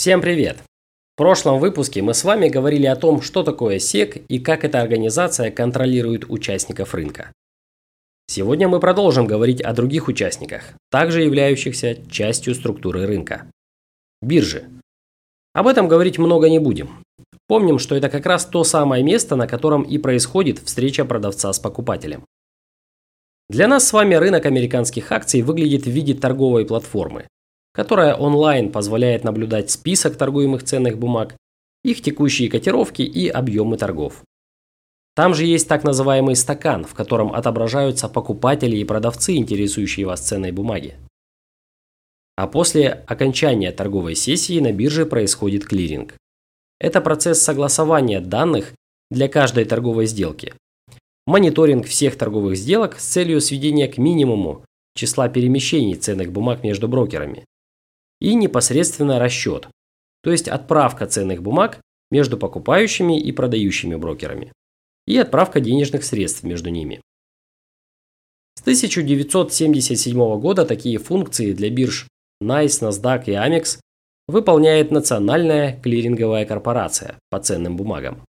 Всем привет! В прошлом выпуске мы с вами говорили о том, что такое СЕК и как эта организация контролирует участников рынка. Сегодня мы продолжим говорить о других участниках, также являющихся частью структуры рынка. Биржи. Об этом говорить много не будем. Помним, что это как раз то самое место, на котором и происходит встреча продавца с покупателем. Для нас с вами рынок американских акций выглядит в виде торговой платформы, которая онлайн позволяет наблюдать список торгуемых ценных бумаг, их текущие котировки и объемы торгов. Там же есть так называемый стакан, в котором отображаются покупатели и продавцы, интересующие вас ценной бумаги. А после окончания торговой сессии на бирже происходит клиринг. Это процесс согласования данных для каждой торговой сделки. Мониторинг всех торговых сделок с целью сведения к минимуму числа перемещений ценных бумаг между брокерами и непосредственно расчет, то есть отправка ценных бумаг между покупающими и продающими брокерами и отправка денежных средств между ними. С 1977 года такие функции для бирж NICE, NASDAQ и AMEX выполняет Национальная клиринговая корпорация по ценным бумагам,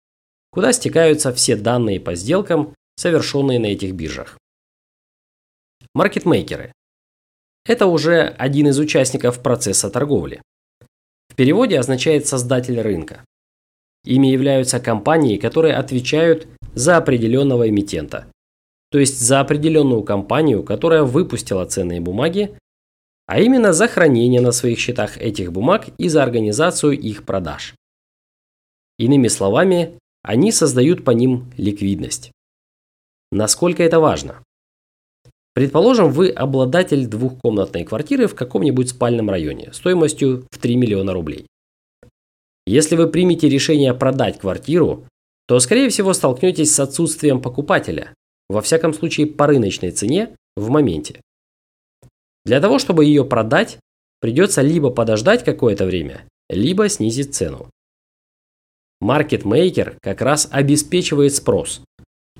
куда стекаются все данные по сделкам, совершенные на этих биржах. Маркетмейкеры это уже один из участников процесса торговли. В переводе означает «создатель рынка». Ими являются компании, которые отвечают за определенного эмитента, то есть за определенную компанию, которая выпустила ценные бумаги, а именно за хранение на своих счетах этих бумаг и за организацию их продаж. Иными словами, они создают по ним ликвидность. Насколько это важно? Предположим, вы обладатель двухкомнатной квартиры в каком-нибудь спальном районе стоимостью в 3 миллиона рублей. Если вы примете решение продать квартиру, то, скорее всего, столкнетесь с отсутствием покупателя, во всяком случае по рыночной цене в моменте. Для того, чтобы ее продать, придется либо подождать какое-то время, либо снизить цену. Маркетмейкер как раз обеспечивает спрос,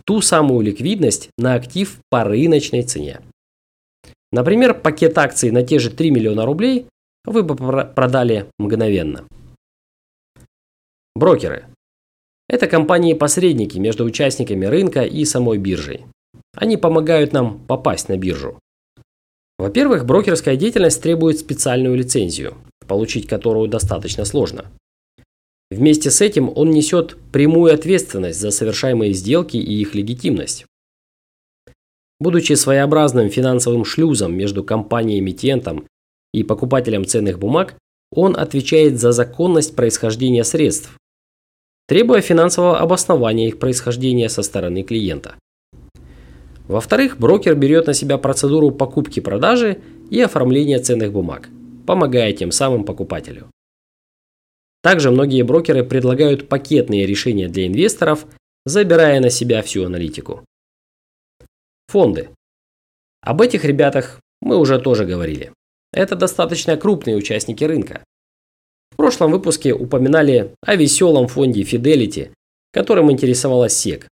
ту самую ликвидность на актив по рыночной цене. Например, пакет акций на те же 3 миллиона рублей вы бы продали мгновенно. Брокеры. Это компании-посредники между участниками рынка и самой биржей. Они помогают нам попасть на биржу. Во-первых, брокерская деятельность требует специальную лицензию, получить которую достаточно сложно. Вместе с этим он несет прямую ответственность за совершаемые сделки и их легитимность. Будучи своеобразным финансовым шлюзом между компанией-эмитентом и покупателем ценных бумаг, он отвечает за законность происхождения средств, требуя финансового обоснования их происхождения со стороны клиента. Во-вторых, брокер берет на себя процедуру покупки-продажи и оформления ценных бумаг, помогая тем самым покупателю. Также многие брокеры предлагают пакетные решения для инвесторов, забирая на себя всю аналитику. Фонды. Об этих ребятах мы уже тоже говорили. Это достаточно крупные участники рынка. В прошлом выпуске упоминали о веселом фонде Fidelity, которым интересовалась SEC.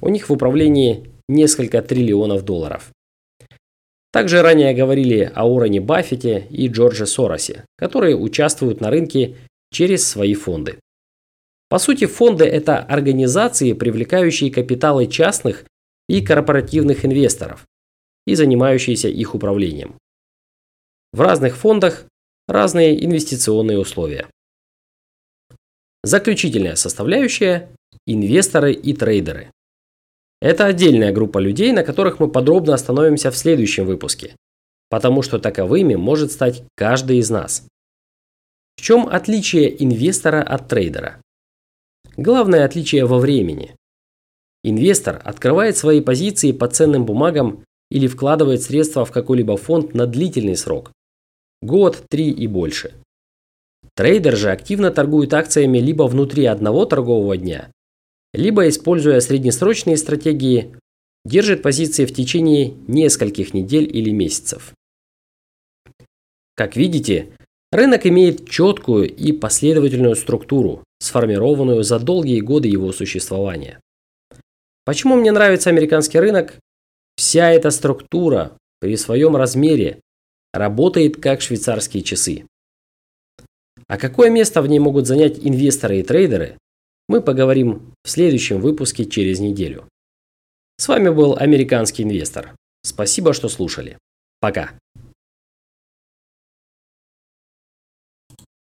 У них в управлении несколько триллионов долларов. Также ранее говорили о Уоррене Баффете и Джордже Соросе, которые участвуют на рынке через свои фонды. По сути, фонды – это организации, привлекающие капиталы частных и корпоративных инвесторов и занимающиеся их управлением. В разных фондах разные инвестиционные условия. Заключительная составляющая – инвесторы и трейдеры. Это отдельная группа людей, на которых мы подробно остановимся в следующем выпуске, потому что таковыми может стать каждый из нас. В чем отличие инвестора от трейдера? Главное отличие во времени. Инвестор открывает свои позиции по ценным бумагам или вкладывает средства в какой-либо фонд на длительный срок – год, три и больше. Трейдер же активно торгует акциями либо внутри одного торгового дня, либо, используя среднесрочные стратегии, держит позиции в течение нескольких недель или месяцев. Как видите, Рынок имеет четкую и последовательную структуру, сформированную за долгие годы его существования. Почему мне нравится американский рынок? Вся эта структура при своем размере работает как швейцарские часы. А какое место в ней могут занять инвесторы и трейдеры, мы поговорим в следующем выпуске через неделю. С вами был американский инвестор. Спасибо, что слушали. Пока.